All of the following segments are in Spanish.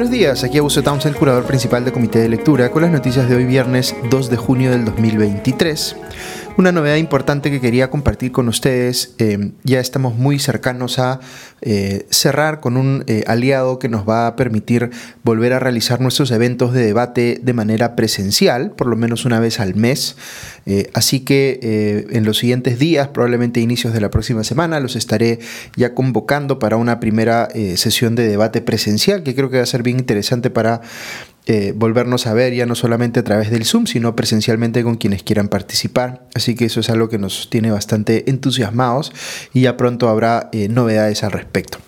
Buenos días, aquí Augusto Townsend, curador principal del Comité de Lectura, con las noticias de hoy viernes 2 de junio del 2023. Una novedad importante que quería compartir con ustedes, eh, ya estamos muy cercanos a eh, cerrar con un eh, aliado que nos va a permitir volver a realizar nuestros eventos de debate de manera presencial, por lo menos una vez al mes. así que en los siguientes días, probablemente inicios de la próxima semana, los estaré ya convocando para una primera sesión de debate presencial que creo que va a ser bien interesante para eh, volvernos a ver ya no solamente a través del Zoom, sino presencialmente con quienes quieran participar. Así que eso es algo que nos tiene bastante entusiasmados y ya pronto habrá eh, novedades al respecto.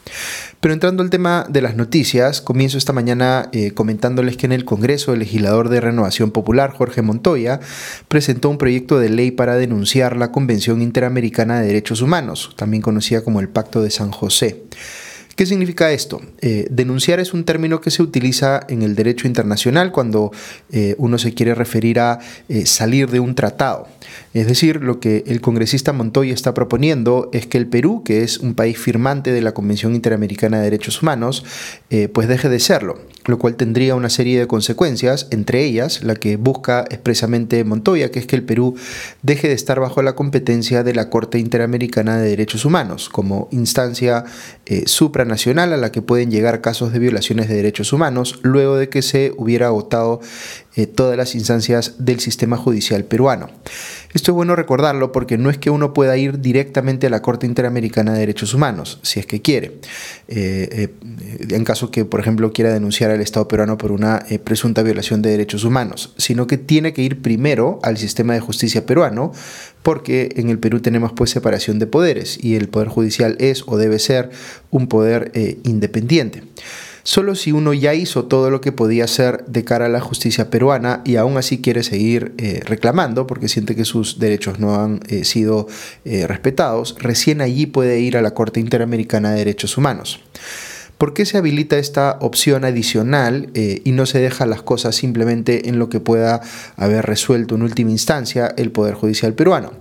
Pero entrando al tema de las noticias, comienzo esta mañana eh, comentándoles que en el Congreso el legislador de Renovación Popular, Jorge Montoya, presentó un proyecto de ley para denunciar la Convención Interamericana de Derechos Humanos, también conocida como el Pacto de San José. ¿Qué significa esto? Eh, denunciar es un término que se utiliza en el derecho internacional cuando eh, uno se quiere referir a eh, salir de un tratado. Es decir, lo que el congresista Montoya está proponiendo es que el Perú, que es un país firmante de la Convención Interamericana de Derechos Humanos, pues deje de serlo, lo cual tendría una serie de consecuencias, entre ellas la que busca expresamente Montoya, que es que el Perú deje de estar bajo la competencia de la Corte Interamericana de Derechos Humanos como instancia supra nacional a la que pueden llegar casos de violaciones de derechos humanos luego de que se hubiera agotado eh, todas las instancias del sistema judicial peruano. Esto es bueno recordarlo porque no es que uno pueda ir directamente a la Corte Interamericana de Derechos Humanos, si es que quiere, eh, eh, en caso que, por ejemplo, quiera denunciar al Estado peruano por una presunta violación de derechos humanos, sino que tiene que ir primero al sistema de justicia peruano, porque en el Perú tenemos pues separación de poderes y el Poder Judicial es o debe ser un poder independiente solo si uno ya hizo todo lo que podía hacer de cara a la justicia peruana y aún así quiere seguir eh, reclamando porque siente que sus derechos no han eh, sido eh, respetados, recién allí puede ir a la Corte Interamericana de Derechos Humanos. ¿Por qué se habilita esta opción adicional y no se deja las cosas simplemente en lo que pueda haber resuelto en última instancia el Poder Judicial peruano?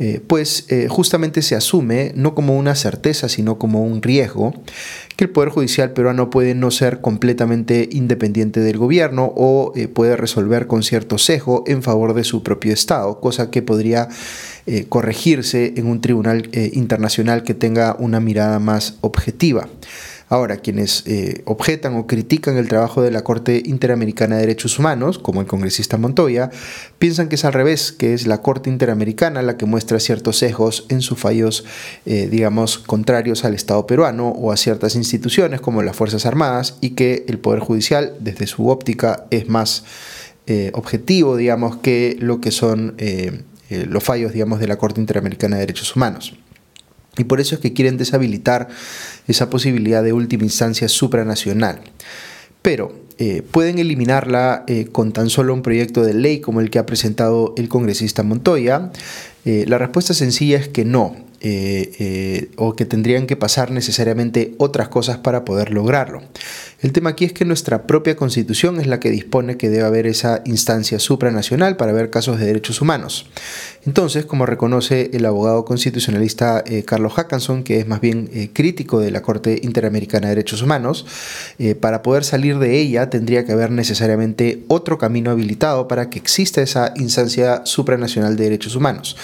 Eh, pues eh, justamente se asume no como una certeza, sino como un riesgo, que el Poder Judicial peruano puede no ser completamente independiente del gobierno o eh, puede resolver con cierto sesgo en favor de su propio Estado, cosa que podría corregirse en un tribunal internacional que tenga una mirada más objetiva. Ahora, quienes eh, objetan o critican el trabajo de la Corte Interamericana de Derechos Humanos, como el congresista Montoya, piensan que es al revés, que es la Corte Interamericana la que muestra ciertos sesgos en sus fallos, eh, digamos, contrarios al Estado peruano o a ciertas instituciones como las Fuerzas Armadas y que el Poder Judicial, desde su óptica, es más eh, objetivo, digamos, que lo que son los fallos, digamos, de la Corte Interamericana de Derechos Humanos. Y por eso es que quieren deshabilitar esa posibilidad de última instancia supranacional. Pero eh, pueden eliminarla eh, con tan solo un proyecto de ley como el que ha presentado el congresista Montoya. Eh, la respuesta sencilla es que no. Eh, eh, o que tendrían que pasar necesariamente otras cosas para poder lograrlo. El tema aquí es que nuestra propia constitución es la que dispone que debe haber esa instancia supranacional para ver casos de derechos humanos. Entonces, como reconoce el abogado constitucionalista eh, Carlos Hackanson, que es más bien crítico de la Corte Interamericana de Derechos Humanos, para poder salir de ella tendría que haber necesariamente otro camino habilitado para que exista esa instancia supranacional de derechos humanos.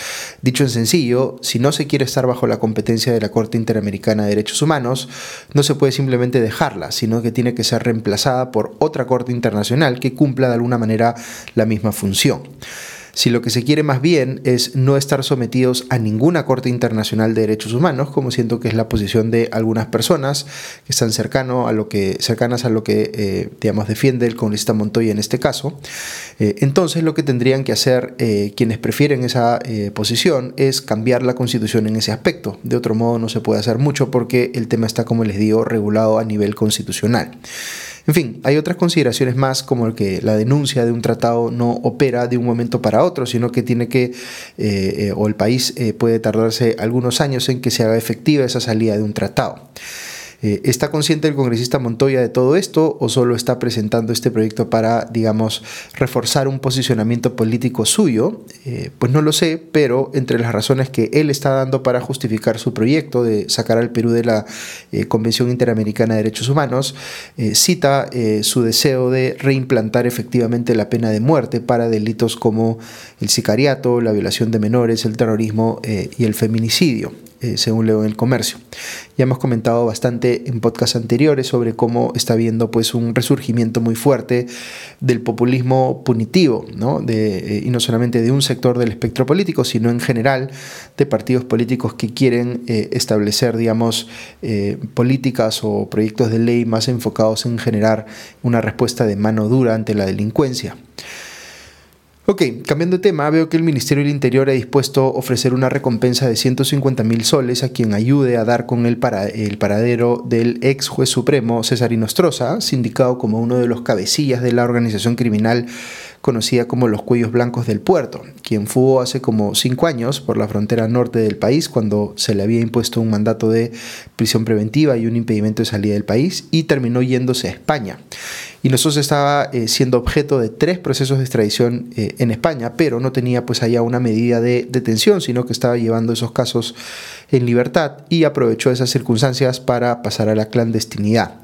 Dicho en sencillo, si no se quiere estar bajo la competencia de la Corte Interamericana de Derechos Humanos, no se puede simplemente dejarla, sino que tiene que ser reemplazada por otra Corte Internacional que cumpla de alguna manera la misma función si lo que se quiere más bien es no estar sometidos a ninguna Corte Internacional de Derechos Humanos, como siento que es la posición de algunas personas que están cercano a lo que, cercanas a lo que eh, digamos, defiende el congresista Montoya en este caso, eh, entonces lo que tendrían que hacer eh, quienes prefieren esa posición es cambiar la constitución en ese aspecto. De otro modo no se puede hacer mucho porque el tema está, como les digo, regulado a nivel constitucional. En fin, hay otras consideraciones más como el que la denuncia de un tratado no opera de un momento para otro, sino que tiene que, eh, eh, o el país eh, puede tardarse algunos años en que se haga efectiva esa salida de un tratado. Eh, ¿Está consciente el congresista Montoya de todo esto o solo está presentando este proyecto para, digamos, reforzar un posicionamiento político suyo? Eh, pues no lo sé, pero entre las razones que él está dando para justificar su proyecto de sacar al Perú de la eh, Convención Interamericana de Derechos Humanos, cita su deseo de reimplantar efectivamente la pena de muerte para delitos como el sicariato, la violación de menores, el terrorismo y el feminicidio. Eh, según leo en el comercio. Ya hemos comentado bastante en podcasts anteriores sobre cómo está habiendo pues, un resurgimiento muy fuerte del populismo punitivo, ¿no? Eh, y no solamente de un sector del espectro político, sino en general de partidos políticos que quieren eh, establecer, digamos, políticas o proyectos de ley más enfocados en generar una respuesta de mano dura ante la delincuencia. Ok, cambiando de tema, veo que el Ministerio del Interior ha dispuesto a ofrecer una recompensa de 150 mil soles a quien ayude a dar con el, para, el paradero del ex juez supremo César Inostroza, sindicado como uno de los cabecillas de la organización criminal conocida como los Cuellos Blancos del Puerto, quien fugó hace como cinco años por la frontera norte del país cuando se le había impuesto un mandato de prisión preventiva y un impedimento de salida del país y terminó yéndose a España. Y nosotros estaba eh, siendo objeto de tres procesos de extradición eh, en España, pero no tenía pues allá una medida de detención, sino que estaba llevando esos casos en libertad y aprovechó esas circunstancias para pasar a la clandestinidad.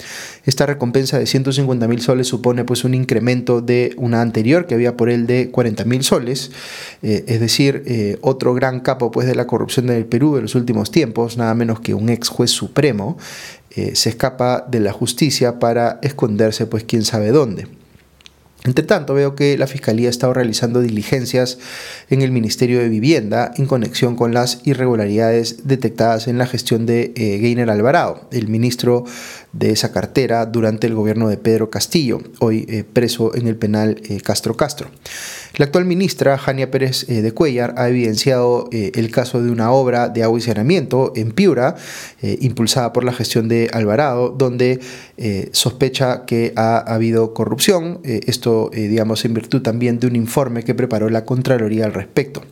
Esta recompensa de 150 mil soles supone pues un incremento de una anterior que había por él de 40 mil soles, eh, es decir, otro gran capo pues de la corrupción del Perú de los últimos tiempos, nada menos que un ex juez supremo, eh, se escapa de la justicia para esconderse pues quién sabe dónde. Entre tanto, veo que la Fiscalía ha estado realizando diligencias en el Ministerio de Vivienda en conexión con las irregularidades detectadas en la gestión de eh, Gainer Alvarado, el ministro de esa cartera durante el gobierno de Pedro Castillo, hoy eh, preso en el penal Castro Castro. La actual ministra, Jania Pérez eh, de Cuellar, ha evidenciado eh, el caso de una obra de agua y saneamiento en Piura, eh, impulsada por la gestión de Alvarado, donde sospecha que ha habido corrupción. esto, digamos, en virtud también de un informe que preparó la Contraloría al respecto.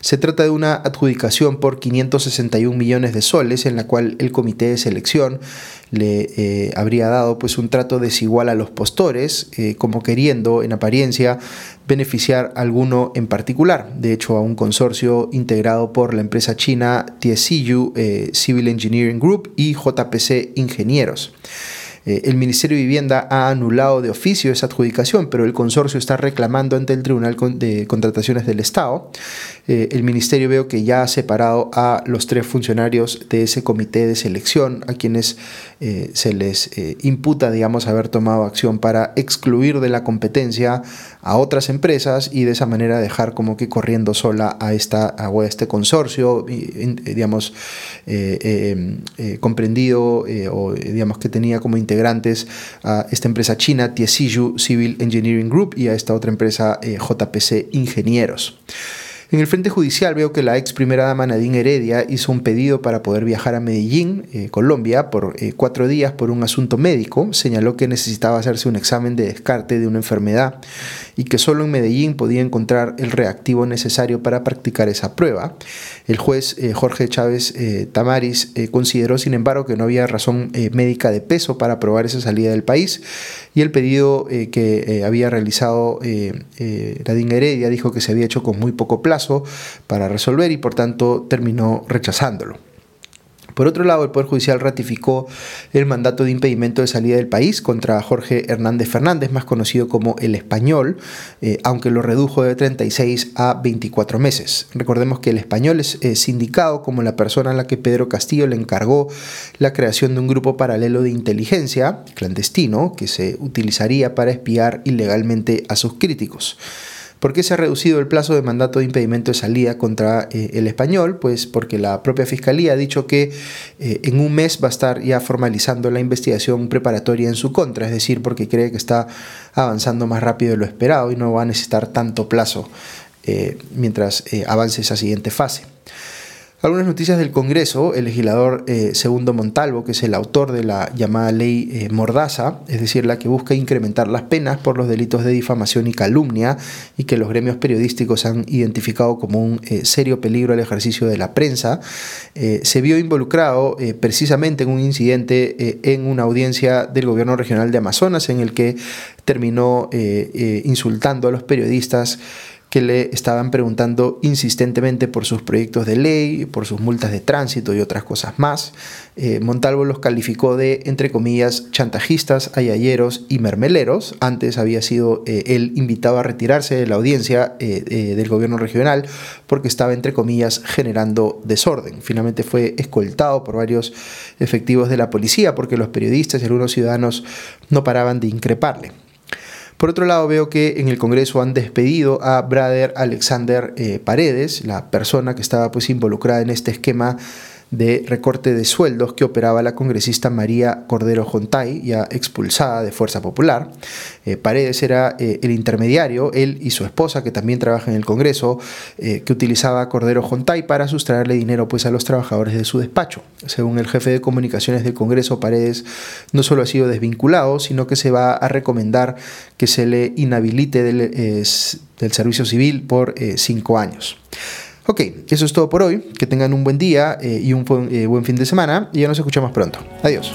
Se trata de una adjudicación por 561 millones de soles en la cual el comité de selección le eh, habría dado pues un trato desigual a los postores, eh, como queriendo en apariencia beneficiar a alguno en particular, de hecho a un consorcio integrado por la empresa china TSCU eh, Civil Engineering Group y JPC Ingenieros. Eh, el Ministerio de Vivienda ha anulado de oficio esa adjudicación, pero el consorcio está reclamando ante el Tribunal de Contrataciones del Estado. Eh, el Ministerio veo que ya ha separado a los tres funcionarios de ese comité de selección, a quienes eh, se les imputa, digamos, haber tomado acción para excluir de la competencia a otras empresas y de esa manera dejar como que corriendo sola a, esta, a este consorcio, digamos, comprendido o digamos que tenía como interés a esta empresa china, TSU Civil Engineering Group, y a esta otra empresa, eh, JPC Ingenieros. En el frente judicial veo que la ex primera dama Nadine Heredia hizo un pedido para poder viajar a Medellín, eh, Colombia, por eh, cuatro días por un asunto médico. Señaló que necesitaba hacerse un examen de descarte de una enfermedad y que solo en Medellín podía encontrar el reactivo necesario para practicar esa prueba. El juez eh, Jorge Chávez Tamaris consideró, sin embargo, que no había razón médica de peso para aprobar esa salida del país y el pedido que había realizado Nadine Heredia dijo que se había hecho con muy poco plazo para resolver y por tanto terminó rechazándolo. Por otro lado, el Poder Judicial ratificó el mandato de impedimento de salida del país contra Jorge Hernández Fernández, más conocido como el español, eh, aunque lo redujo de 36 a 24 meses. Recordemos que el español es indicado como la persona a la que Pedro Castillo le encargó la creación de un grupo paralelo de inteligencia clandestino que se utilizaría para espiar ilegalmente a sus críticos. ¿Por qué se ha reducido el plazo de mandato de impedimento de salida contra eh, el español? Pues porque la propia Fiscalía ha dicho que eh, en un mes va a estar ya formalizando la investigación preparatoria en su contra, es decir, porque cree que está avanzando más rápido de lo esperado y no va a necesitar tanto plazo eh, mientras avance esa siguiente fase. Algunas noticias del Congreso, el legislador eh, Segundo Montalvo, que es el autor de la llamada ley eh, Mordaza, es decir, la que busca incrementar las penas por los delitos de difamación y calumnia y que los gremios periodísticos han identificado como un eh, serio peligro al ejercicio de la prensa, se vio involucrado precisamente en un incidente en una audiencia del gobierno regional de Amazonas en el que terminó insultando a los periodistas que le estaban preguntando insistentemente por sus proyectos de ley, por sus multas de tránsito y otras cosas más. Eh, Montalvo los calificó de, entre comillas, chantajistas, ayayeros y mermeleros. Antes había sido eh, él invitado a retirarse de la audiencia eh, del gobierno regional porque estaba, entre comillas, generando desorden. Finalmente fue escoltado por varios efectivos de la policía porque los periodistas y algunos ciudadanos no paraban de increparle. Por otro lado, veo que en el Congreso han despedido a Brother Alexander eh, Paredes, la persona que estaba pues involucrada en este esquema de recorte de sueldos que operaba la congresista María Cordero Jontay, ya expulsada de Fuerza Popular. Eh, Paredes era eh, el intermediario, él y su esposa, que también trabaja en el Congreso, eh, que utilizaba Cordero Jontay para sustraerle dinero pues, a los trabajadores de su despacho. Según el jefe de comunicaciones del Congreso, Paredes no solo ha sido desvinculado, sino que se va a recomendar que se le inhabilite del servicio civil por cinco años. Ok, eso es todo por hoy. Que tengan un buen día eh, y un buen, eh, buen fin de semana y ya nos escuchamos pronto. Adiós.